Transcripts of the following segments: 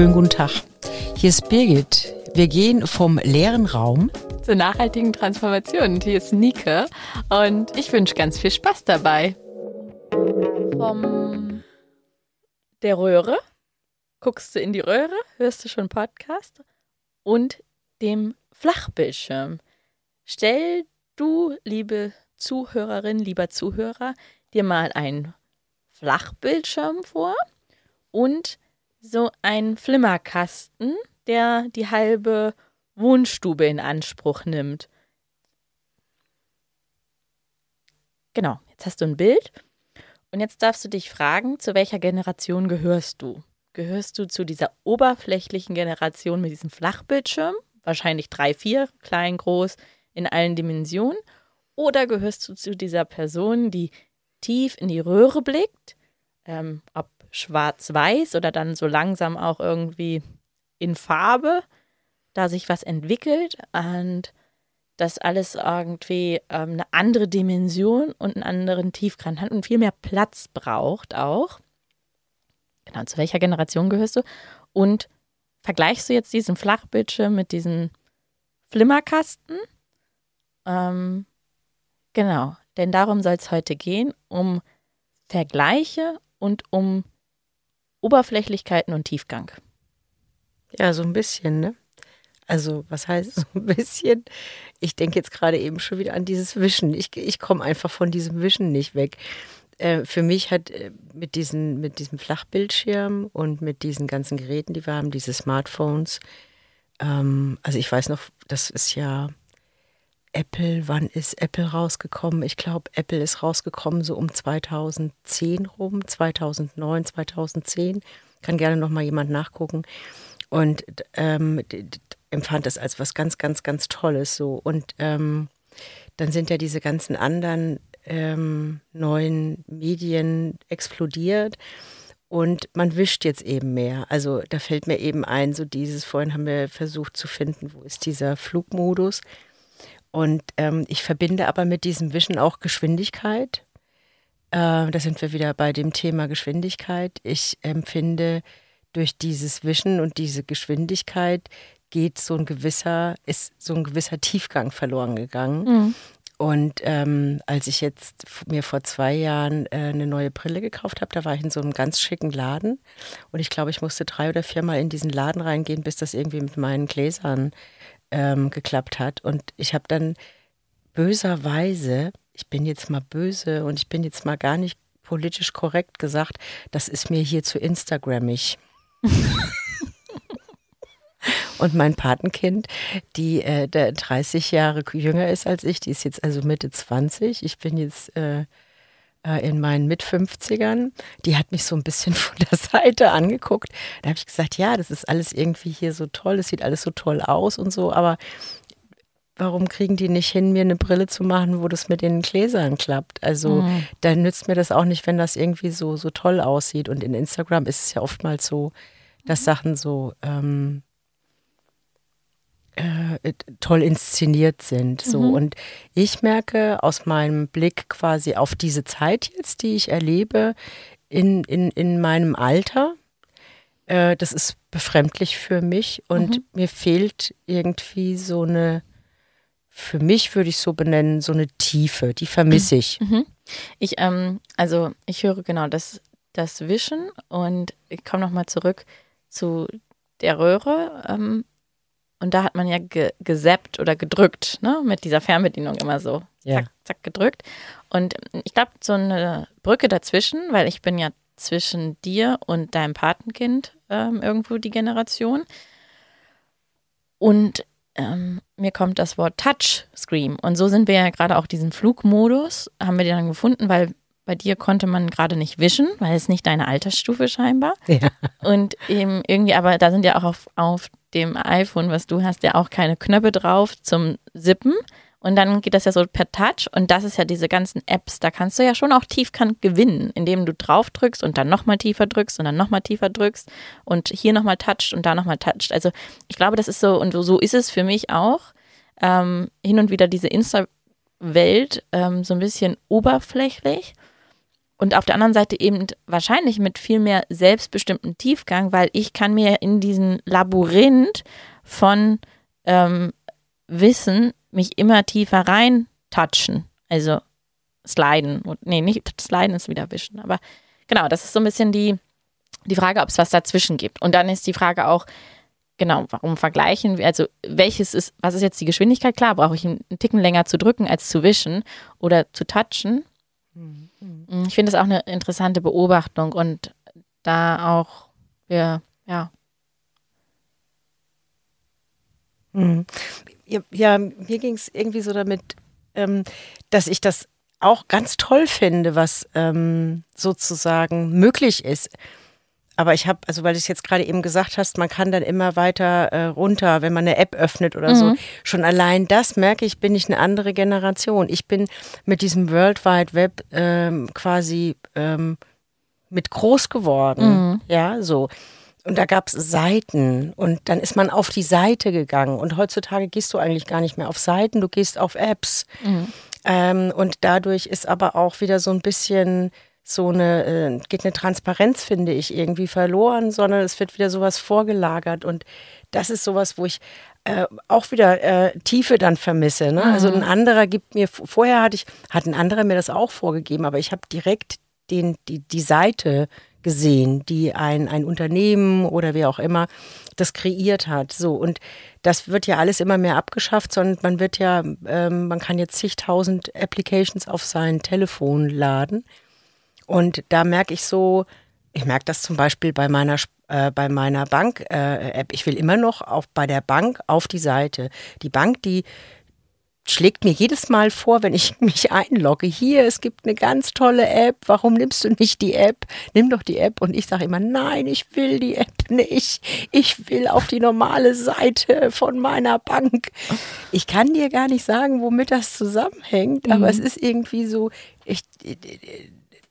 schönen guten Tag. Hier ist Birgit. Wir gehen vom leeren Raum zur nachhaltigen Transformation. Und hier ist Nike und ich wünsche ganz viel Spaß dabei. Vom der Röhre guckst du in die Röhre, hörst du schon Podcast und dem Flachbildschirm. Stell du, liebe Zuhörerin, lieber Zuhörer, dir mal einen Flachbildschirm vor und so einen Flimmerkasten, der die halbe Wohnstube in Anspruch nimmt. Genau, jetzt hast du ein Bild und jetzt darfst du dich fragen, zu welcher Generation gehörst du? Gehörst du zu dieser oberflächlichen Generation mit diesem Flachbildschirm, wahrscheinlich drei, vier, klein, groß, in allen Dimensionen? Oder gehörst du zu dieser Person, die tief in die Röhre blickt, ähm, ob schwarz-weiß oder dann so langsam auch irgendwie in Farbe, da sich was entwickelt und das alles irgendwie ähm, eine andere Dimension und einen anderen Tiefkern hat und viel mehr Platz braucht auch. Genau, zu welcher Generation gehörst du? Und vergleichst du jetzt diesen Flachbildschirm mit diesem Flimmerkasten? Ähm, genau, denn darum soll es heute gehen, um Vergleiche und um Oberflächlichkeiten und Tiefgang. Ja, so ein bisschen, ne? Also, was heißt so ein bisschen? Ich denke jetzt gerade eben schon wieder an dieses Wischen. Ich, ich komme einfach von diesem Wischen nicht weg. Äh, für mich hat äh, mit, diesen, mit diesem Flachbildschirm und mit diesen ganzen Geräten, die wir haben, diese Smartphones, ähm, also ich weiß noch, das ist ja Apple, wann ist Apple rausgekommen? Ich glaube, Apple ist rausgekommen so um 2010 rum, 2009, 2010. Kann gerne noch mal jemand nachgucken. Und ähm, empfand das als was ganz, ganz, ganz Tolles so. Und ähm, dann sind ja diese ganzen anderen ähm, neuen Medien explodiert. Und man wischt jetzt eben mehr. Also da fällt mir eben ein, so dieses, vorhin haben wir versucht zu finden, wo ist dieser Flugmodus. Und ähm, ich verbinde aber mit diesem Wischen auch Geschwindigkeit. Äh, da sind wir wieder bei dem Thema Geschwindigkeit. Ich empfinde durch dieses Wischen und diese Geschwindigkeit geht so ein gewisser, ist so ein gewisser Tiefgang verloren gegangen. Mhm. Und ähm, als ich jetzt mir vor zwei Jahren äh, eine neue Brille gekauft habe, da war ich in so einem ganz schicken Laden. Und ich glaube, ich musste drei oder viermal in diesen Laden reingehen, bis das irgendwie mit meinen Gläsern ähm, geklappt hat. Und ich habe dann böserweise, ich bin jetzt mal böse und ich bin jetzt mal gar nicht politisch korrekt gesagt, das ist mir hier zu Instagrammig. und mein Patenkind, die äh, 30 Jahre jünger ist als ich, die ist jetzt also Mitte 20. Ich bin jetzt äh, äh, in meinen Mit-50ern. Die hat mich so ein bisschen von der Seite angeguckt. Da habe ich gesagt, ja, das ist alles irgendwie hier so toll, es sieht alles so toll aus und so, aber warum kriegen die nicht hin, mir eine Brille zu machen, wo das mit den Gläsern klappt? Also mhm. da nützt mir das auch nicht, wenn das irgendwie so, so toll aussieht. Und in Instagram ist es ja oftmals so, dass Sachen so ähm, äh, toll inszeniert sind. So. Mhm. Und ich merke aus meinem Blick quasi auf diese Zeit jetzt, die ich erlebe, in, in, in meinem Alter, äh, das ist befremdlich für mich und mhm. mir fehlt irgendwie so eine, für mich würde ich so benennen, so eine Tiefe, die vermisse ich. Mhm. Ich, ähm, also ich höre genau das, das Wischen und ich komme nochmal zurück zu der Röhre. Ähm, und da hat man ja ge gesappt oder gedrückt, ne? Mit dieser Fernbedienung immer so. Ja. Zack, zack, gedrückt. Und ich glaube, so eine Brücke dazwischen, weil ich bin ja zwischen dir und deinem Patenkind ähm, irgendwo die Generation. Und ähm, mir kommt das Wort Touchscreen. Und so sind wir ja gerade auch diesen Flugmodus, haben wir den dann gefunden, weil bei dir konnte man gerade nicht wischen, weil es nicht deine Altersstufe scheinbar. Ja. Und eben irgendwie, aber da sind ja auch auf, auf dem iPhone, was du hast, ja auch keine Knöpfe drauf zum Sippen. Und dann geht das ja so per Touch. Und das ist ja diese ganzen Apps. Da kannst du ja schon auch tiefkant gewinnen, indem du drauf drückst und dann nochmal tiefer drückst und dann nochmal tiefer drückst und hier nochmal toucht und da nochmal toucht. Also ich glaube, das ist so, und so ist es für mich auch. Ähm, hin und wieder diese Insta-Welt ähm, so ein bisschen oberflächlich. Und auf der anderen Seite eben wahrscheinlich mit viel mehr selbstbestimmten Tiefgang, weil ich kann mir in diesen Labyrinth von ähm, Wissen mich immer tiefer rein touchen. Also sliden. Nee, nicht sliden ist wieder wischen. Aber genau, das ist so ein bisschen die, die Frage, ob es was dazwischen gibt. Und dann ist die Frage auch, genau, warum vergleichen wir, also welches ist, was ist jetzt die Geschwindigkeit? Klar, brauche ich einen, Ticken länger zu drücken als zu wischen oder zu touchen. Mhm. Ich finde das auch eine interessante Beobachtung und da auch, wir, ja. Mhm. Ja, mir ging es irgendwie so damit, ähm, dass ich das auch ganz toll finde, was ähm, sozusagen möglich ist. Aber ich habe, also weil du es jetzt gerade eben gesagt hast, man kann dann immer weiter äh, runter, wenn man eine App öffnet oder mhm. so. Schon allein das merke ich, bin ich eine andere Generation. Ich bin mit diesem World Wide Web ähm, quasi ähm, mit groß geworden. Mhm. Ja, so. Und da gab es Seiten und dann ist man auf die Seite gegangen. Und heutzutage gehst du eigentlich gar nicht mehr auf Seiten, du gehst auf Apps. Mhm. Ähm, und dadurch ist aber auch wieder so ein bisschen so eine, äh, geht eine Transparenz, finde ich, irgendwie verloren, sondern es wird wieder sowas vorgelagert. Und das ist sowas, wo ich äh, auch wieder äh, Tiefe dann vermisse. Ne? Also mhm. Also ein anderer gibt mir, vorher hatte ich, hat ein anderer mir das auch vorgegeben, aber ich habe direkt den, die, die Seite gesehen, die ein, ein Unternehmen oder wer auch immer das kreiert hat. So und das wird ja alles immer mehr abgeschafft, sondern man wird ja, ähm, man kann jetzt zigtausend Applications auf sein Telefon laden. Und da merke ich so, ich merke das zum Beispiel bei meiner äh, bei meiner Bank-App. Äh, ich will immer noch auf, bei der Bank auf die Seite. Die Bank, die schlägt mir jedes Mal vor, wenn ich mich einlogge, hier, es gibt eine ganz tolle App, warum nimmst du nicht die App? Nimm doch die App. Und ich sage immer, nein, ich will die App nicht. Ich will auf die normale Seite von meiner Bank. Ich kann dir gar nicht sagen, womit das zusammenhängt, mhm. aber es ist irgendwie so, ich,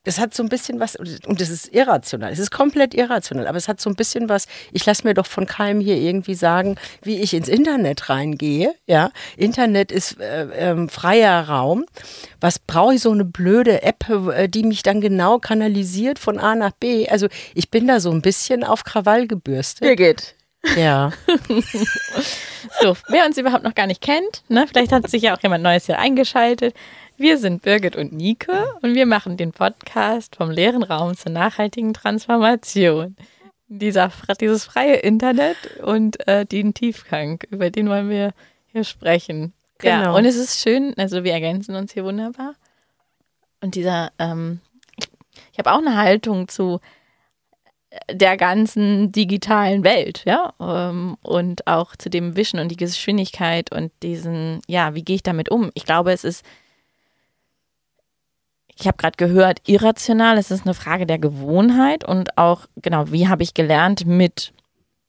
das hat so ein bisschen was, und das ist irrational, es ist komplett irrational, aber es hat so ein bisschen was, ich lasse mir doch von keinem hier irgendwie sagen, wie ich ins Internet reingehe. Ja, Internet ist äh, äh, freier Raum. Was brauche ich so eine blöde App, äh, die mich dann genau kanalisiert von A nach B? Also ich bin da so ein bisschen auf Krawall gebürstet. Birgit, ja. so, wer uns überhaupt noch gar nicht kennt, ne, vielleicht hat sich ja auch jemand Neues hier eingeschaltet. Wir sind Birgit und Nike und wir machen den Podcast vom leeren Raum zur nachhaltigen Transformation. Dieser, dieses freie Internet und äh, den Tiefgang, über den wollen wir hier sprechen. Genau. Ja, und es ist schön, also wir ergänzen uns hier wunderbar. Und dieser, ähm, ich habe auch eine Haltung zu der ganzen digitalen Welt, ja, ähm, und auch zu dem Wischen und die Geschwindigkeit und diesen, ja, wie gehe ich damit um? Ich glaube, es ist ich habe gerade gehört, irrational, es ist eine Frage der Gewohnheit und auch, genau, wie habe ich gelernt, mit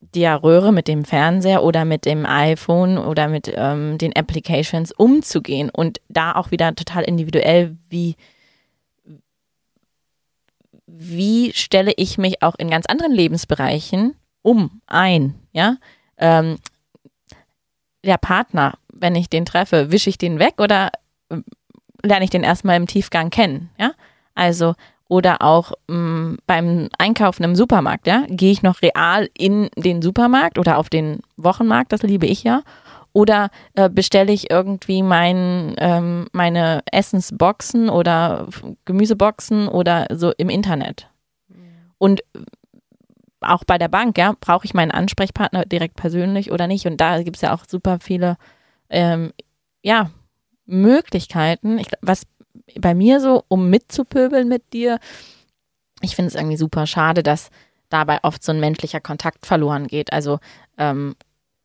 der Röhre, mit dem Fernseher oder mit dem iPhone oder mit ähm, den Applications umzugehen und da auch wieder total individuell, wie, wie stelle ich mich auch in ganz anderen Lebensbereichen um ein, ja? Ähm, der Partner, wenn ich den treffe, wische ich den weg oder lerne ich den erstmal im Tiefgang kennen, ja? Also oder auch mh, mm, beim Einkaufen im Supermarkt, ja, gehe ich noch real in den Supermarkt oder auf den Wochenmarkt, das liebe ich ja, oder äh, bestelle ich irgendwie mein, ähm, meine Essensboxen oder Gemüseboxen oder so im Internet. Und auch bei der Bank, ja, brauche ich meinen Ansprechpartner direkt persönlich oder nicht? Und da gibt es ja auch super viele, ähm, ja, Möglichkeiten, ich, was bei mir so, um mitzupöbeln mit dir, ich finde es irgendwie super schade, dass dabei oft so ein menschlicher Kontakt verloren geht. Also ähm,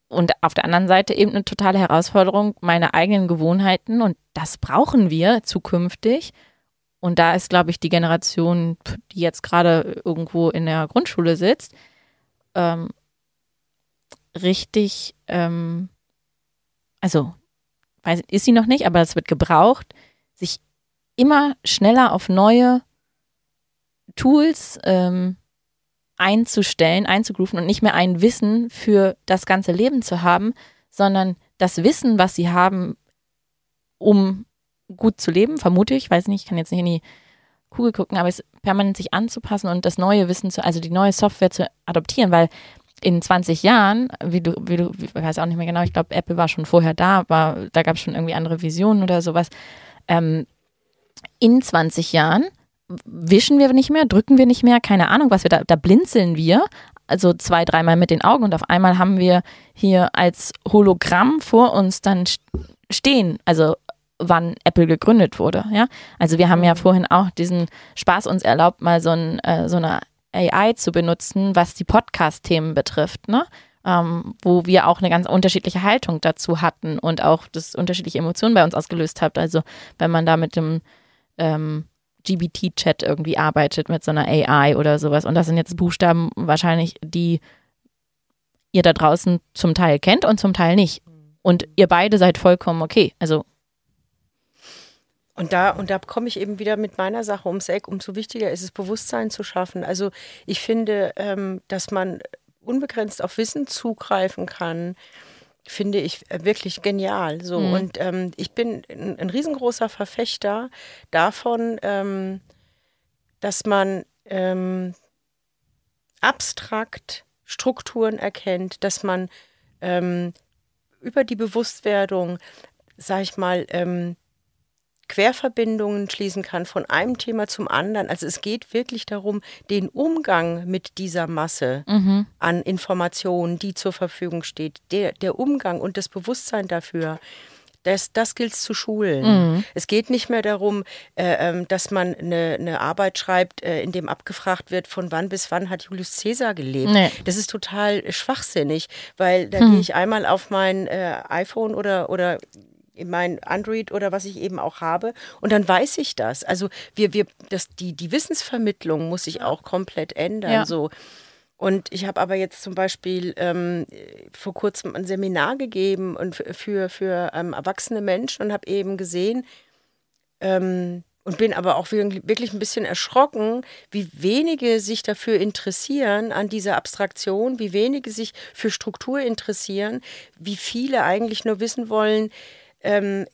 und auf der anderen Seite eben eine totale Herausforderung, meine eigenen Gewohnheiten und das brauchen wir zukünftig. Und da ist, glaube ich, die Generation, die jetzt gerade irgendwo in der Grundschule sitzt, ähm, richtig, ähm, also weiß, ist sie noch nicht, aber es wird gebraucht, sich immer schneller auf neue Tools ähm, einzustellen, einzugrooven und nicht mehr ein Wissen für das ganze Leben zu haben, sondern das Wissen, was sie haben, um gut zu leben, vermute ich, weiß nicht, ich kann jetzt nicht in die Kugel gucken, aber es permanent sich anzupassen und das neue Wissen zu, also die neue Software zu adoptieren, weil in 20 Jahren, wie du, wie du, ich weiß auch nicht mehr genau, ich glaube, Apple war schon vorher da, aber da gab es schon irgendwie andere Visionen oder sowas. Ähm, in 20 Jahren wischen wir nicht mehr, drücken wir nicht mehr, keine Ahnung, was wir da, da blinzeln wir, also zwei, dreimal mit den Augen und auf einmal haben wir hier als Hologramm vor uns dann stehen, also wann Apple gegründet wurde, ja. Also wir haben ja mhm. vorhin auch diesen Spaß uns erlaubt, mal so, ein, äh, so eine AI zu benutzen, was die Podcast-Themen betrifft, ne? Ähm, wo wir auch eine ganz unterschiedliche Haltung dazu hatten und auch das unterschiedliche Emotionen bei uns ausgelöst hat. Also wenn man da mit dem ähm, GBT-Chat irgendwie arbeitet, mit so einer AI oder sowas. Und das sind jetzt Buchstaben wahrscheinlich, die ihr da draußen zum Teil kennt und zum Teil nicht. Und ihr beide seid vollkommen okay. Also und da, und da komme ich eben wieder mit meiner Sache ums Eck. Umso wichtiger ist es, Bewusstsein zu schaffen. Also ich finde, ähm, dass man unbegrenzt auf Wissen zugreifen kann, finde ich wirklich genial. So. Mhm. Und ähm, ich bin ein, ein, riesengroßer Verfechter davon, ähm, dass man ähm, abstrakt Strukturen erkennt, dass man ähm, über die Bewusstwerdung, sag ich mal, ähm, Querverbindungen schließen kann von einem Thema zum anderen. Also es geht wirklich darum, den Umgang mit dieser Masse mhm. an Informationen, die zur Verfügung steht, der, der Umgang und das Bewusstsein dafür. Das, das gilt es zu schulen. Mhm. Es geht nicht mehr darum, äh, ähm, dass man eine, eine Arbeit schreibt, äh, in dem abgefragt wird, von wann bis wann hat Julius Caesar gelebt. Nee. Das ist total schwachsinnig, weil da mhm. gehe ich einmal auf mein äh, iPhone oder, oder in mein Android oder was ich eben auch habe. Und dann weiß ich das. Also wir, wir, das, die, die Wissensvermittlung muss sich auch komplett ändern. Ja. So. Und ich habe aber jetzt zum Beispiel ähm, vor kurzem ein Seminar gegeben und für, für ähm, erwachsene Menschen und habe eben gesehen, ähm, und bin aber auch wirklich ein bisschen erschrocken, wie wenige sich dafür interessieren an dieser Abstraktion, wie wenige sich für Struktur interessieren, wie viele eigentlich nur wissen wollen, ähm,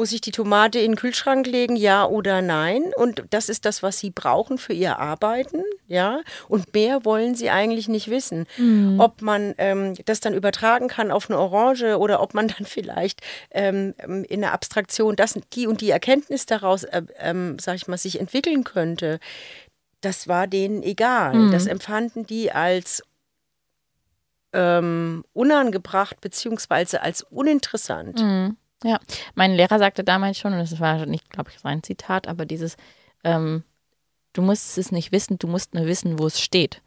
muss ich die Tomate in den Kühlschrank legen, ja oder nein? Und das ist das, was sie brauchen für ihr Arbeiten, ja. Und mehr wollen sie eigentlich nicht wissen. Mhm. Ob man ähm, das dann übertragen kann auf eine Orange oder ob man dann vielleicht ähm, in der Abstraktion das, die und die Erkenntnis daraus, äh, ähm, sag ich mal, sich entwickeln könnte. Das war denen egal. Mhm. Das empfanden die als ähm, unangebracht beziehungsweise als uninteressant. Mhm. Ja, mein Lehrer sagte damals schon, und das war nicht, glaube ich, sein Zitat, aber dieses, ähm, du musst es nicht wissen, du musst nur wissen, wo es steht.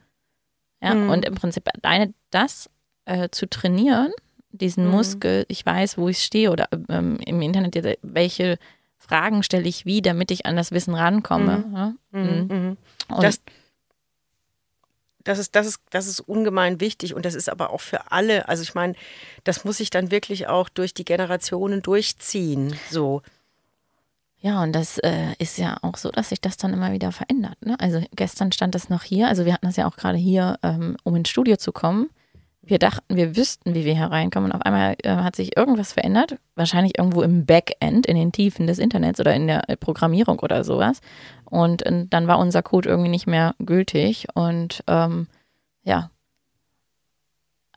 Ja, mhm. und im Prinzip deine, das äh, zu trainieren, diesen mhm. Muskel, ich weiß, wo ich stehe oder ähm, im Internet, welche Fragen stelle ich wie, damit ich an das Wissen rankomme. Mhm. Ja? Mhm. Mhm. Das, das ist, das ist, das ist ungemein wichtig und das ist aber auch für alle. Also ich meine, das muss sich dann wirklich auch durch die Generationen durchziehen. So. Ja, und das äh, ist ja auch so, dass sich das dann immer wieder verändert. Ne? Also gestern stand das noch hier, also wir hatten das ja auch gerade hier, ähm, um ins Studio zu kommen. Wir dachten, wir wüssten, wie wir hereinkommen und auf einmal äh, hat sich irgendwas verändert, wahrscheinlich irgendwo im Backend, in den Tiefen des Internets oder in der Programmierung oder sowas. Und äh, dann war unser Code irgendwie nicht mehr gültig. Und ähm, ja,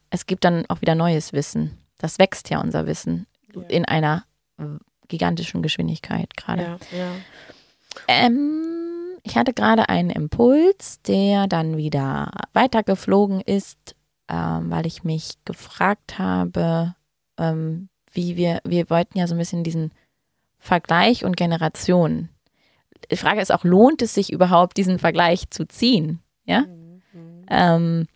es gibt dann auch wieder neues Wissen. Das wächst ja unser Wissen ja. in einer gigantischen Geschwindigkeit gerade. Ja, ja. ähm, ich hatte gerade einen Impuls, der dann wieder weitergeflogen ist, ähm, weil ich mich gefragt habe, ähm, wie wir, wir wollten ja so ein bisschen diesen Vergleich und Generation die Frage ist auch, lohnt es sich überhaupt, diesen Vergleich zu ziehen? Ja? Mhm. Ähm,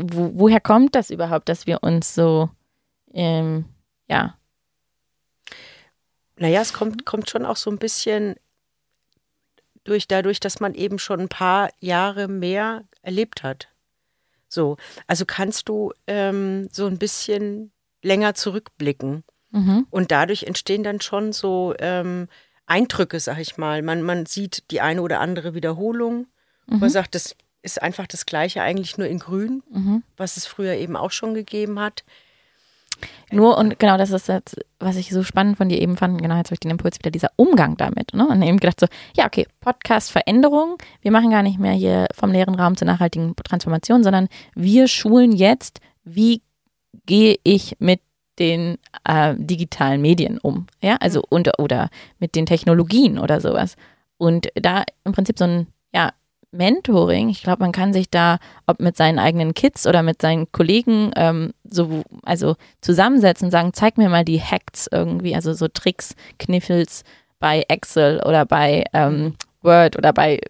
wo, woher kommt das überhaupt, dass wir uns so, ähm, ja. Naja, es kommt, kommt schon auch so ein bisschen durch dadurch, dass man eben schon ein paar Jahre mehr erlebt hat. So, also kannst du ähm, so ein bisschen länger zurückblicken. Mhm. Und dadurch entstehen dann schon so ähm, Eindrücke, sag ich mal. Man, man sieht die eine oder andere Wiederholung. Mhm. Man sagt, das ist einfach das Gleiche, eigentlich nur in Grün, mhm. was es früher eben auch schon gegeben hat. Nur und genau, das ist jetzt, was ich so spannend von dir eben fand, genau, jetzt habe ich den Impuls wieder, dieser Umgang damit. Ne? Und eben gedacht so, ja, okay, Podcast-Veränderung, wir machen gar nicht mehr hier vom leeren Raum zur nachhaltigen Transformation, sondern wir schulen jetzt, wie gehe ich mit den äh, digitalen Medien um, ja, also und, oder mit den Technologien oder sowas. Und da im Prinzip so ein, ja, Mentoring, ich glaube, man kann sich da, ob mit seinen eigenen Kids oder mit seinen Kollegen, ähm, so, also zusammensetzen und sagen, zeig mir mal die Hacks irgendwie, also so Tricks, Kniffels bei Excel oder bei ähm, Word oder bei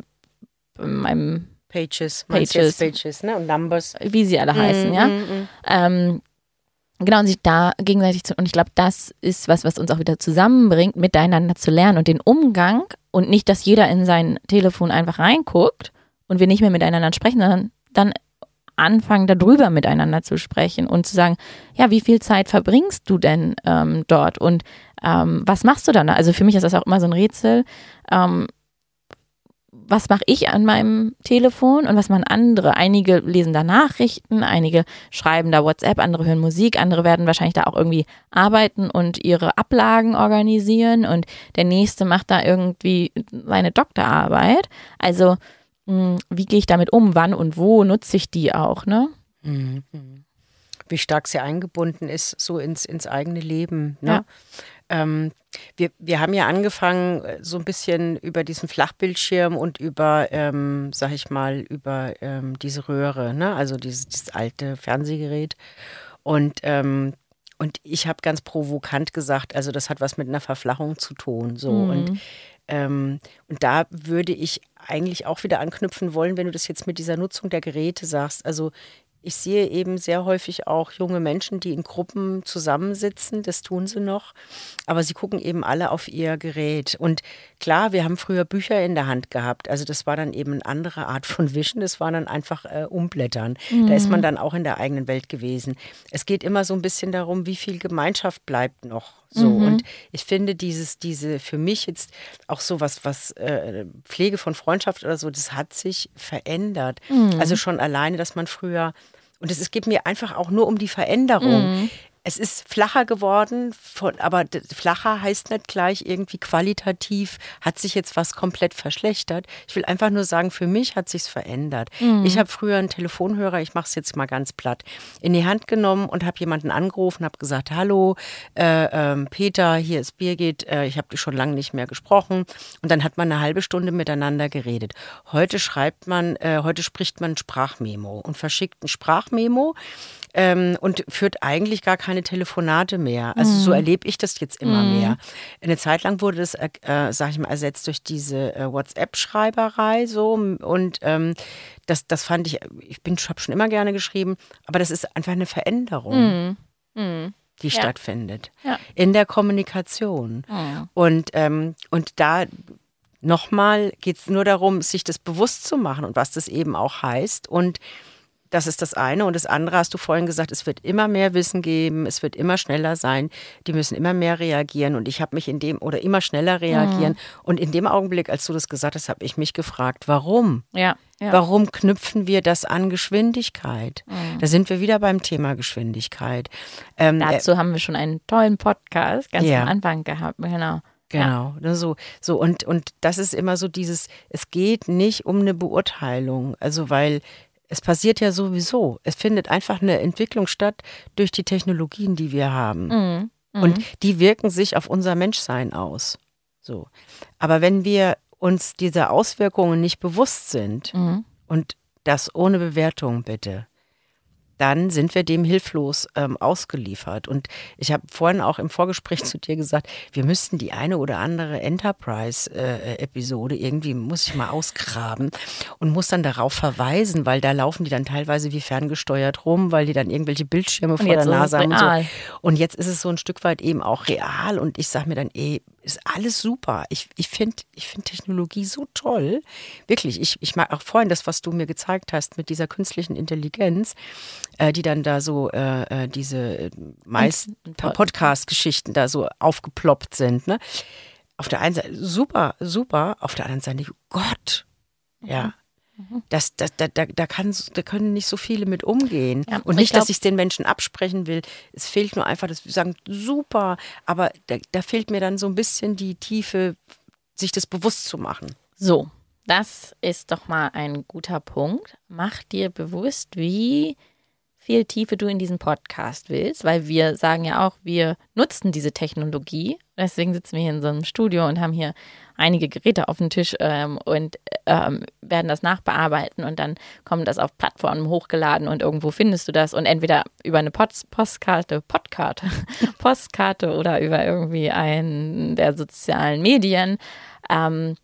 meinem Pages, Pages. Pages ne? und Numbers. wie sie alle heißen, Mm, ja. mm, mm. Ähm, genau, und sich da gegenseitig zu, und ich glaube, das ist was, was uns auch wieder zusammenbringt, miteinander zu lernen und den Umgang und nicht, dass jeder in sein Telefon einfach reinguckt und wir nicht mehr miteinander sprechen, sondern dann anfangen, darüber miteinander zu sprechen und zu sagen, ja, wie viel Zeit verbringst du denn ähm, dort und ähm, was machst du dann? da? Also für mich ist das auch immer so ein Rätsel. Ähm, was mache ich an meinem Telefon und was machen andere? Einige lesen da Nachrichten, einige schreiben da WhatsApp, andere hören Musik, andere werden wahrscheinlich da auch irgendwie arbeiten und ihre Ablagen organisieren und der nächste macht da irgendwie seine Doktorarbeit. Also mh, wie gehe ich damit um? Wann und wo nutze ich die auch, ne? Mhm. Wie stark sie eingebunden ist, so ins, ins eigene Leben. Ne? Ja. Ähm, wir, wir haben ja angefangen, äh, so ein bisschen über diesen Flachbildschirm und über, ähm, sag ich mal, über ähm, diese Röhre, ne? also dieses, dieses alte Fernsehgerät. Und, ähm, und ich habe ganz provokant gesagt, also das hat was mit einer Verflachung zu tun. So. Mhm. Und, ähm, und da würde ich eigentlich auch wieder anknüpfen wollen, wenn du das jetzt mit dieser Nutzung der Geräte sagst. Also ich sehe eben sehr häufig auch junge Menschen, die in Gruppen zusammensitzen, das tun sie noch, aber sie gucken eben alle auf ihr Gerät. Und klar, wir haben früher Bücher in der Hand gehabt, also das war dann eben eine andere Art von Wischen, das war dann einfach äh, Umblättern. Da ist man dann auch in der eigenen Welt gewesen. Es geht immer so ein bisschen darum, wie viel Gemeinschaft bleibt noch. So und ich finde dieses, diese für mich jetzt auch so was, was äh, Pflege von Freundschaft oder so, das hat sich verändert. Also schon alleine, dass man früher und es, geht mir einfach auch nur um die Veränderung. Es ist flacher geworden, von, aber flacher heißt nicht gleich irgendwie qualitativ, hat sich jetzt was komplett verschlechtert. Ich will einfach nur sagen, für mich hat sich's verändert. Ich habe früher einen Telefonhörer, ich mache es jetzt mal ganz platt, in die Hand genommen und habe jemanden angerufen, habe gesagt, hallo, äh, ähm, Peter, hier ist Birgit, äh, ich habe dich schon lange nicht mehr gesprochen. Und dann hat man eine halbe Stunde miteinander geredet. Heute schreibt man, äh, heute spricht man ein Sprachmemo und verschickt ein Sprachmemo ähm, und führt eigentlich gar keine Telefonate mehr. Also so erlebe ich das jetzt immer mehr. Eine Zeit lang wurde das, äh, äh, sag ich mal, ersetzt durch diese äh, WhatsApp-Schreiberei so und ähm, das, das fand ich, ich bin, habe schon immer gerne geschrieben, aber das ist einfach eine Veränderung, Mhm. die Ja. stattfindet Ja. in der Kommunikation. Mhm. Und, ähm, und da nochmal geht es nur darum, sich das bewusst zu machen und was das eben auch heißt. Und das ist das eine. Und das andere hast du vorhin gesagt, es wird immer mehr Wissen geben, es wird immer schneller sein, die müssen immer mehr reagieren. Und ich habe mich in dem, oder immer schneller reagieren. Und in dem Augenblick, als du das gesagt hast, habe ich mich gefragt, warum? Ja. ja. Warum knüpfen wir das an Geschwindigkeit? Da sind wir wieder beim Thema Geschwindigkeit. Ähm, äh, Dazu haben wir schon einen tollen Podcast ganz Ja. am Anfang gehabt, genau. Genau, ne, so, so und, und das ist immer so dieses, es geht nicht um eine Beurteilung, also weil es passiert ja sowieso, es findet einfach eine Entwicklung statt durch die Technologien, die wir haben Mhm. und die wirken sich auf unser Menschsein aus. So, aber wenn wir uns dieser Auswirkungen nicht bewusst sind Mhm. und das ohne Bewertung bitte, dann sind wir dem hilflos ähm, ausgeliefert. Und ich habe vorhin auch im Vorgespräch zu dir gesagt, wir müssten die eine oder andere Enterprise-Episode irgendwie, muss ich mal ausgraben und muss dann darauf verweisen, weil da laufen die dann teilweise wie ferngesteuert rum, weil die dann irgendwelche Bildschirme vor der Nase haben. Und, so. und jetzt ist es so ein Stück weit eben auch real und ich sage mir dann, ey, ist alles super. Ich, ich finde ich find Technologie so toll. Wirklich, ich, ich mag auch vorhin das, was du mir gezeigt hast mit dieser künstlichen Intelligenz, äh, die dann da so äh, äh, diese äh, meist Pod- Podcast-Geschichten da so aufgeploppt sind. Ne? Auf der einen Seite super, super, auf der anderen Seite, Gott, ja. Das, das, da, da, da, kann, da können nicht so viele mit umgehen. Ja, und ich nicht, glaub- dass ich es den Menschen absprechen will. Es fehlt nur einfach, dass wir sagen, super, aber da, da fehlt mir dann so ein bisschen die Tiefe, sich das bewusst zu machen. So, das ist doch mal ein guter Punkt. Mach dir bewusst, wie viel Tiefe du in diesen Podcast willst, weil wir sagen ja auch, wir nutzen diese Technologie. Deswegen sitzen wir hier in so einem Studio und haben hier einige Geräte auf dem Tisch ähm, und ähm, werden das nachbearbeiten und dann kommt das auf Plattformen hochgeladen und irgendwo findest du das und entweder über eine Post Postkarte, Podkarte, Postkarte oder über irgendwie einen der sozialen Medien. Ähm,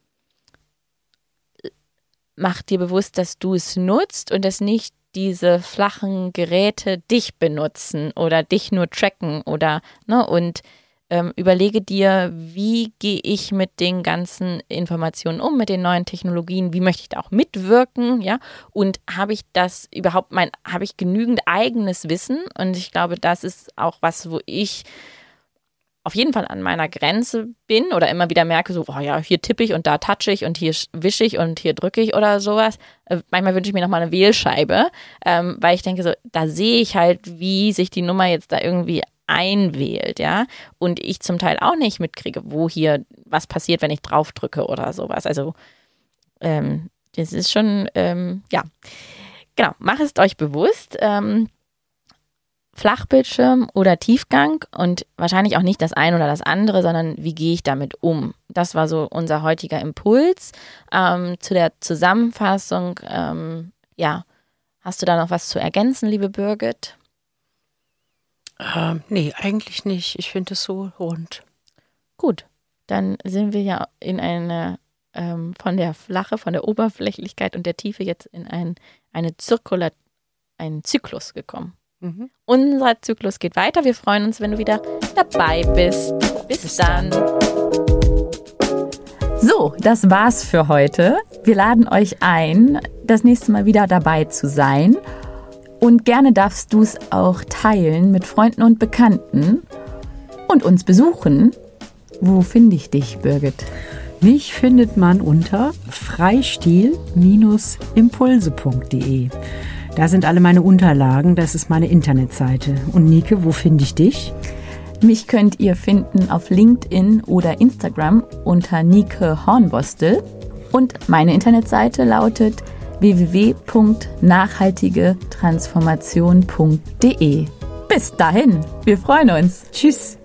mach dir bewusst, dass du es nutzt und dass nicht diese flachen Geräte dich benutzen oder dich nur tracken oder ne und ähm, überlege dir, wie gehe ich mit den ganzen Informationen um, mit den neuen Technologien, wie möchte ich da auch mitwirken, ja? Und habe ich das überhaupt mein, habe ich genügend eigenes Wissen? Und ich glaube, das ist auch was, wo ich auf jeden Fall an meiner Grenze bin oder immer wieder merke, so, oh ja, hier tippe ich und da touche ich und hier sch- wische ich und hier drücke ich oder sowas. Äh, manchmal wünsche ich mir nochmal eine Wählscheibe, ähm, weil ich denke, so, da sehe ich halt, wie sich die Nummer jetzt da irgendwie einwählt, ja. Und ich zum Teil auch nicht mitkriege, wo hier was passiert, wenn ich drauf drücke oder sowas. Also, ähm, das ist schon, ähm, ja. Genau, macht es euch bewusst. Ähm, Flachbildschirm oder Tiefgang und wahrscheinlich auch nicht das eine oder das andere, sondern wie gehe ich damit um? Das war so unser heutiger Impuls. Ähm, zu der Zusammenfassung, ähm, ja, hast du da noch was zu ergänzen, liebe Birgit? Ähm, nee, eigentlich nicht. Ich finde es so rund. Gut, dann sind wir ja in eine ähm, von der Flache, von der Oberflächlichkeit und der Tiefe jetzt in ein, eine Zirkular, einen Zyklus gekommen. Mhm. Unser Zyklus geht weiter. Wir freuen uns, wenn du wieder dabei bist. Bis, Bis dann. So, das war's für heute. Wir laden euch ein, das nächste Mal wieder dabei zu sein. Und gerne darfst du es auch teilen mit Freunden und Bekannten und uns besuchen. Wo finde ich dich, Birgit? Mich findet man unter freistil-impulse.de. Da sind alle meine Unterlagen, das ist meine Internetseite. Und Nike, wo finde ich dich? Mich könnt ihr finden auf LinkedIn oder Instagram unter Nike Hornbostel. Und meine Internetseite lautet www.nachhaltigetransformation.de. Bis dahin, wir freuen uns. Tschüss.